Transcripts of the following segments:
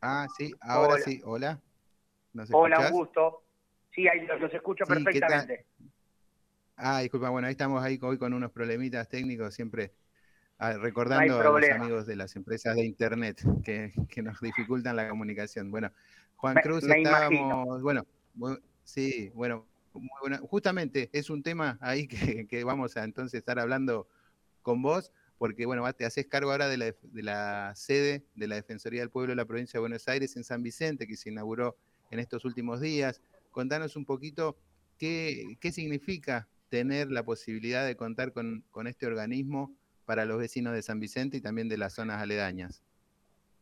Ah, sí, ahora sí, hola. hola, un gusto. Sí, ahí los, escucho perfectamente. Ah, disculpa, bueno, ahí estamos ahí hoy con unos problemitas técnicos, siempre ah, recordando a los amigos de las empresas de Internet que, nos dificultan la comunicación. Bueno, Juan Cruz, estábamos, bueno, sí, bueno, justamente es un tema ahí que, que, vamos a entonces estar hablando con vos, porque bueno, te haces cargo ahora de la, de la sede de la Defensoría del Pueblo de la provincia de Buenos Aires en San Vicente, que se inauguró en estos últimos días. Contanos un poquito qué, significa tener la posibilidad de contar con, este organismo para los vecinos de San Vicente y también de las zonas aledañas.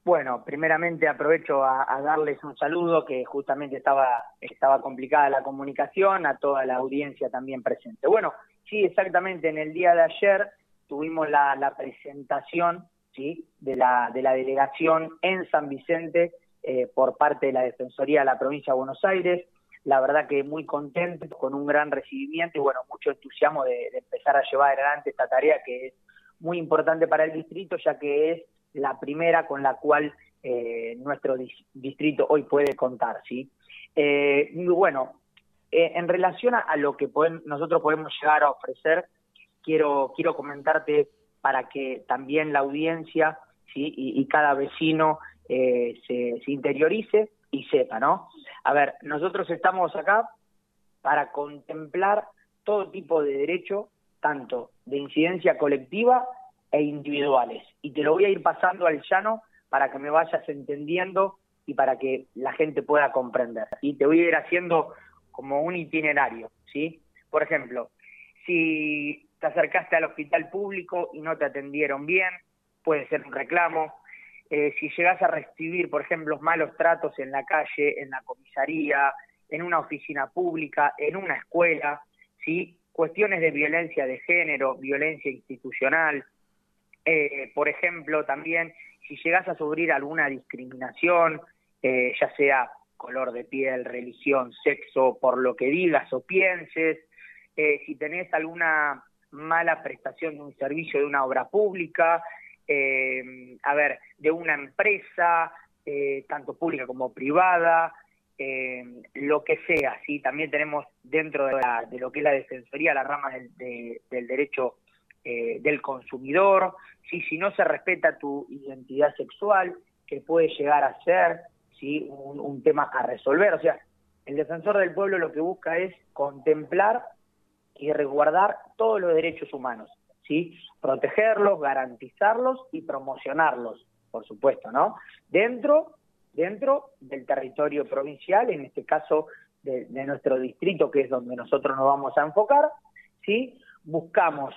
Bueno, primeramente aprovecho a, darles un saludo, que justamente estaba, estaba complicada la comunicación, a toda la audiencia también presente. Bueno, sí, exactamente, en el día de ayer tuvimos la, presentación ¿sí? de, la, de la delegación en San Vicente eh, por parte de la Defensoría de la Provincia de Buenos Aires. La verdad que muy contento, con un gran recibimiento y bueno, mucho entusiasmo de empezar a llevar adelante esta tarea que es muy importante para el distrito, ya que es la primera con la cual eh, nuestro distrito hoy puede contar, ¿sí? Eh, bueno, eh, en relación a, lo que nosotros podemos llegar a ofrecer, quiero, quiero comentarte para que también la audiencia y, cada vecino se, se interiorice y sepa, ¿no? A ver, nosotros estamos acá para contemplar todo tipo de derecho, tanto de incidencia colectiva e individuales. Y te lo voy a ir pasando al llano para que me vayas entendiendo y para que la gente pueda comprender. Y te voy a ir haciendo como un itinerario, ¿sí? Por ejemplo, si te acercaste al hospital público y no te atendieron bien, puede ser un reclamo. Eh, si llegas a recibir, por ejemplo, malos tratos en la calle, en la comisaría, en una oficina pública, en una escuela, ¿sí? Cuestiones de violencia de género, violencia institucional, eh, por ejemplo, también si llegas a sufrir alguna discriminación, eh, ya sea color de piel, religión, sexo, por lo que digas o pienses, eh, si tenés alguna mala prestación de un servicio de una obra pública, a ver, de una empresa, tanto pública como privada, lo que sea, ¿sí? También tenemos dentro de, lo que es la defensoría la rama del, del derecho eh, del consumidor, si, si no se respeta tu identidad sexual, que puede llegar a ser ¿sí? un, tema a resolver. O sea, el defensor del pueblo lo que busca es contemplar y resguardar todos los derechos humanos, ¿sí? protegerlos, garantizarlos y promocionarlos, por supuesto, ¿no? Dentro, dentro del territorio provincial, en este caso de, nuestro distrito, que es donde nosotros nos vamos a enfocar, ¿sí? buscamos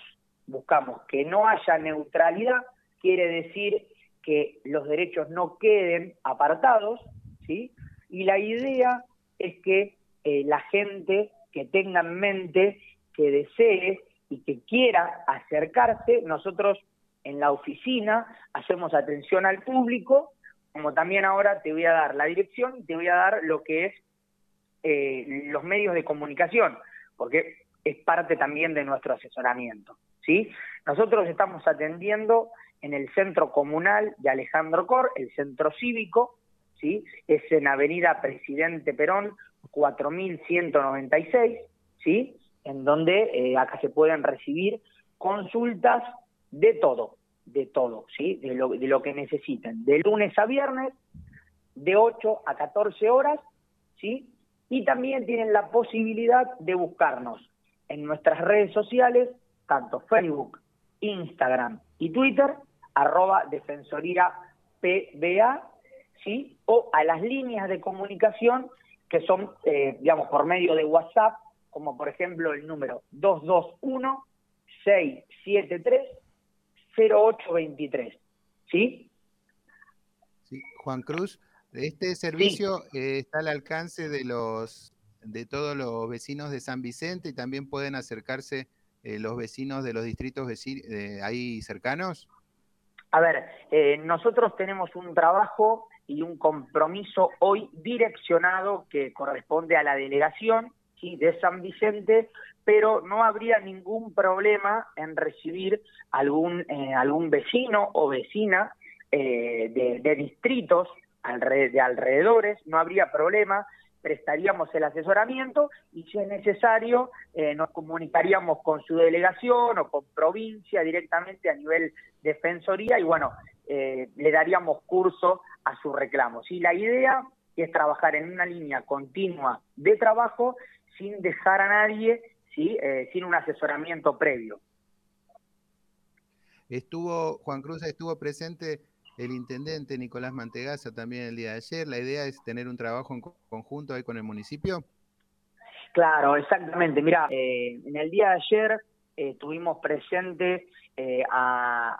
buscamos que no haya neutralidad, quiere decir que los derechos no queden apartados, ¿sí? Y la idea es que eh, la gente que tenga en mente, que desee y que quiera acercarse, nosotros en la oficina hacemos atención al público, como también ahora te voy a dar la dirección y te voy a dar lo que es eh, los medios de comunicación, porque es parte también de nuestro asesoramiento. ¿sí? Nosotros estamos atendiendo en el centro comunal de Alejandro Cor, el centro cívico, ¿sí? Es en Avenida Presidente Perón 4196, ¿sí? En donde eh, acá se pueden recibir consultas de todo, de todo, ¿sí? De lo, de lo que necesiten, de lunes a viernes, de 8 a 14 horas, ¿sí? Y también tienen la posibilidad de buscarnos en nuestras redes sociales tanto Facebook, Instagram y Twitter, arroba Defensoría PBA, ¿sí? o a las líneas de comunicación que son, eh, digamos, por medio de WhatsApp, como por ejemplo el número 221-673-0823. ¿Sí? Sí, Juan Cruz, este servicio eh, está al alcance de los de todos los vecinos de San Vicente y también pueden acercarse eh, los vecinos de los distritos eh, ahí cercanos? A ver, eh, nosotros tenemos un trabajo y un compromiso hoy direccionado que corresponde a la delegación de San Vicente, pero no habría ningún problema en recibir algún, algún vecino o vecina de, distritos de alrededores, no habría problema, prestaríamos el asesoramiento y si es necesario eh, nos comunicaríamos con su delegación o con provincia directamente a nivel defensoría y bueno, eh, le daríamos curso a sus reclamos. Y la idea es trabajar en una línea continua de trabajo sin dejar a nadie, ¿sí? Eh, sin un asesoramiento previo. Estuvo, Juan Cruz estuvo presente el intendente Nicolás Mantegaza también el día de ayer. La idea es tener un trabajo en conjunto ahí con el municipio. Claro, exactamente. Mira, eh, en el día de ayer eh, tuvimos presente eh, al,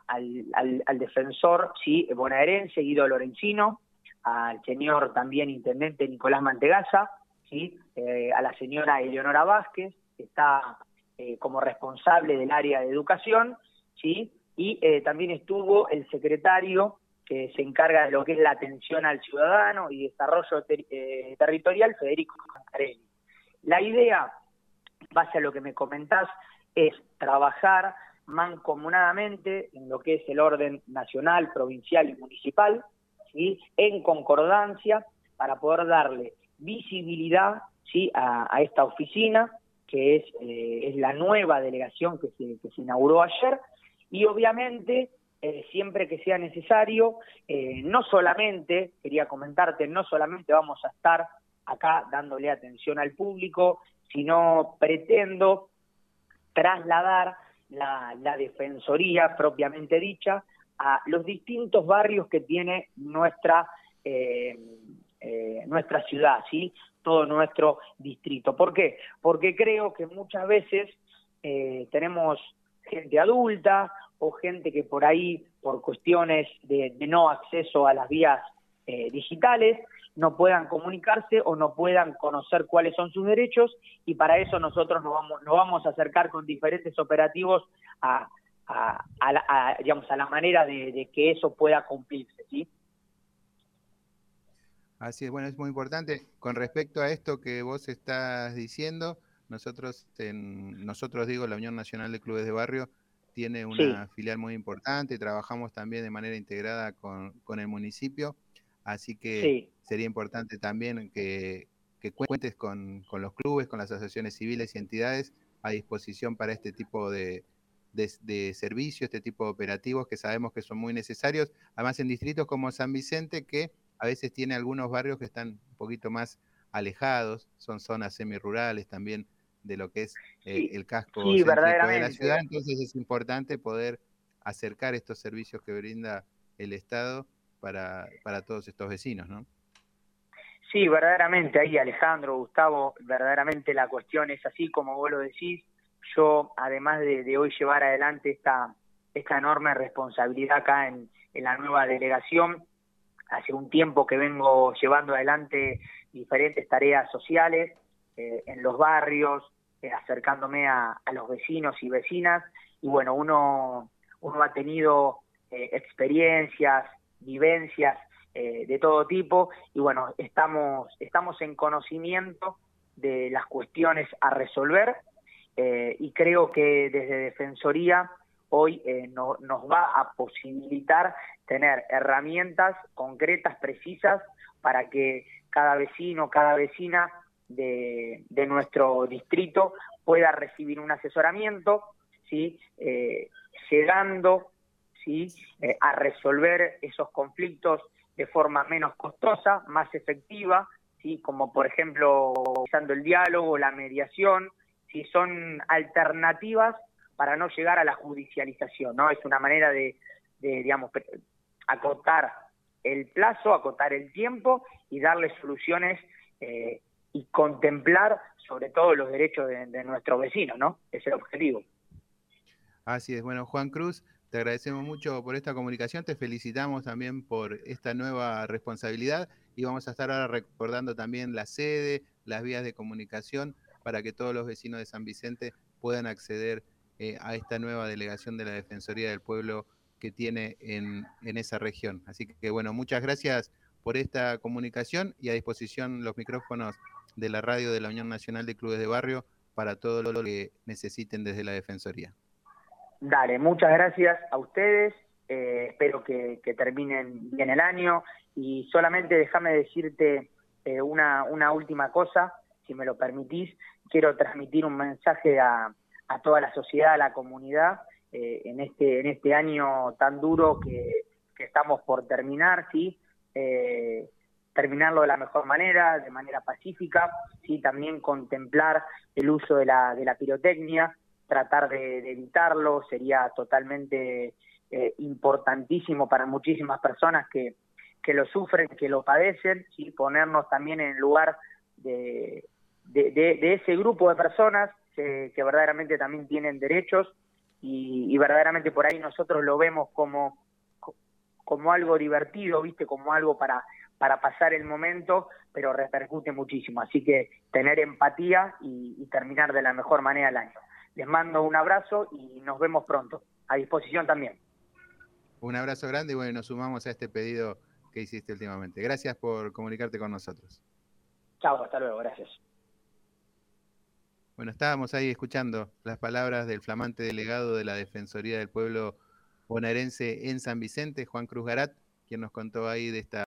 defensor sí, bonaerense Guido Lorenzino, al señor también intendente Nicolás Mantegaza, ¿sí? a la señora Eleonora Vázquez, que está como responsable del área de educación, ¿sí? y también estuvo el secretario que se encarga de lo que es la atención al ciudadano y desarrollo eh, territorial, Federico Cancarelli. La idea, base a lo que me comentás, es trabajar mancomunadamente en lo que es el orden nacional, provincial y municipal, ¿sí? en concordancia para poder darle visibilidad a, esta oficina, que es, eh, es la nueva delegación que se, que se inauguró ayer, y obviamente eh, siempre que sea necesario. Eh, no solamente, quería comentarte, no solamente vamos a estar acá dándole atención al público, sino pretendo trasladar la, defensoría propiamente dicha a los distintos barrios que tiene nuestra eh, nuestra ciudad, sí, todo nuestro distrito. ¿Por qué? Porque creo que muchas veces tenemos gente adulta o gente que por ahí, por cuestiones de, no acceso a las vías eh, digitales, no puedan comunicarse o no puedan conocer cuáles son sus derechos y para eso nosotros nos vamos, nos vamos a acercar con diferentes operativos a, a, la, digamos, a la manera de, que eso pueda cumplirse. ¿sí? Así es, bueno, es muy importante. Con respecto a esto que vos estás diciendo, nosotros, en, nosotros digo, la Unión Nacional de Clubes de Barrio, tiene una filial muy importante, trabajamos también de manera integrada con, el municipio, así que sería importante también que, cuentes con, los clubes, con las asociaciones civiles y entidades a disposición para este tipo de, de, servicios, este tipo de operativos que sabemos que son muy necesarios, además en distritos como San Vicente, que a veces tiene algunos barrios que están un poquito más alejados, son zonas semirurales también de lo que es eh, el casco de la ciudad, entonces es importante poder acercar estos servicios que brinda el Estado para, para todos estos vecinos, ¿no? Sí, verdaderamente ahí Alejandro, Gustavo, verdaderamente la cuestión es así como vos lo decís. Yo, además de, hoy llevar adelante esta, esta enorme responsabilidad acá en, en la nueva delegación, hace un tiempo que vengo llevando adelante diferentes tareas sociales, eh, en los barrios, eh, acercándome a, los vecinos y vecinas. Y bueno, uno, uno ha tenido eh, experiencias, vivencias de todo tipo y bueno, estamos, estamos en conocimiento de las cuestiones a resolver y creo que desde Defensoría hoy nos va a posibilitar tener herramientas concretas, precisas, para que cada vecino, cada vecina de, nuestro distrito pueda recibir un asesoramiento, ¿sí? Eh, llegando ¿sí? Eh, a resolver esos conflictos de forma menos costosa, más efectiva, ¿sí? como por ejemplo usando el diálogo, la mediación, si son alternativas para no llegar a la judicialización, ¿no? Es una manera de, digamos, acotar el plazo, acotar el tiempo y darle soluciones eh, y contemplar sobre todo los derechos de, nuestros vecinos, ¿no? Es el objetivo. Así es. Bueno, Juan Cruz, te agradecemos mucho por esta comunicación, te felicitamos también por esta nueva responsabilidad y vamos a estar ahora recordando también la sede, las vías de comunicación para que todos los vecinos de San Vicente puedan acceder eh, a esta nueva delegación de la Defensoría del Pueblo que tiene en, en esa región. Así que bueno, muchas gracias por esta comunicación y a disposición los micrófonos de la radio de la Unión Nacional de Clubes de Barrio para todo lo que necesiten desde la Defensoría. Dale, muchas gracias a ustedes. eh, espero que, terminen bien el año y solamente déjame decirte eh, una, una última cosa, si me lo permitís, quiero transmitir un mensaje a, a toda la sociedad, a la comunidad, eh, en, este, en este año tan duro que, estamos por terminar, ¿sí? terminarlo de la mejor manera, de manera pacífica, sí, también contemplar el uso de la, de la pirotecnia, tratar de, evitarlo, sería totalmente eh, importantísimo para muchísimas personas que, que lo sufren, que lo padecen, ¿sí? ponernos también en el lugar de, de, ese grupo de personas que, verdaderamente también tienen derechos y, verdaderamente por ahí nosotros lo vemos como, como algo divertido, ¿viste? Como algo para, para pasar el momento, pero repercute muchísimo. Así que tener empatía y terminar de la mejor manera el año. Les mando un abrazo y nos vemos pronto. A disposición también. Un abrazo grande y bueno, nos sumamos a este pedido que hiciste últimamente. Gracias por comunicarte con nosotros. Chao, hasta luego, gracias. Bueno, estábamos ahí escuchando las palabras del flamante delegado de la Defensoría del Pueblo bonaerense en San Vicente, Juan Cruz Garat, quien nos contó ahí de esta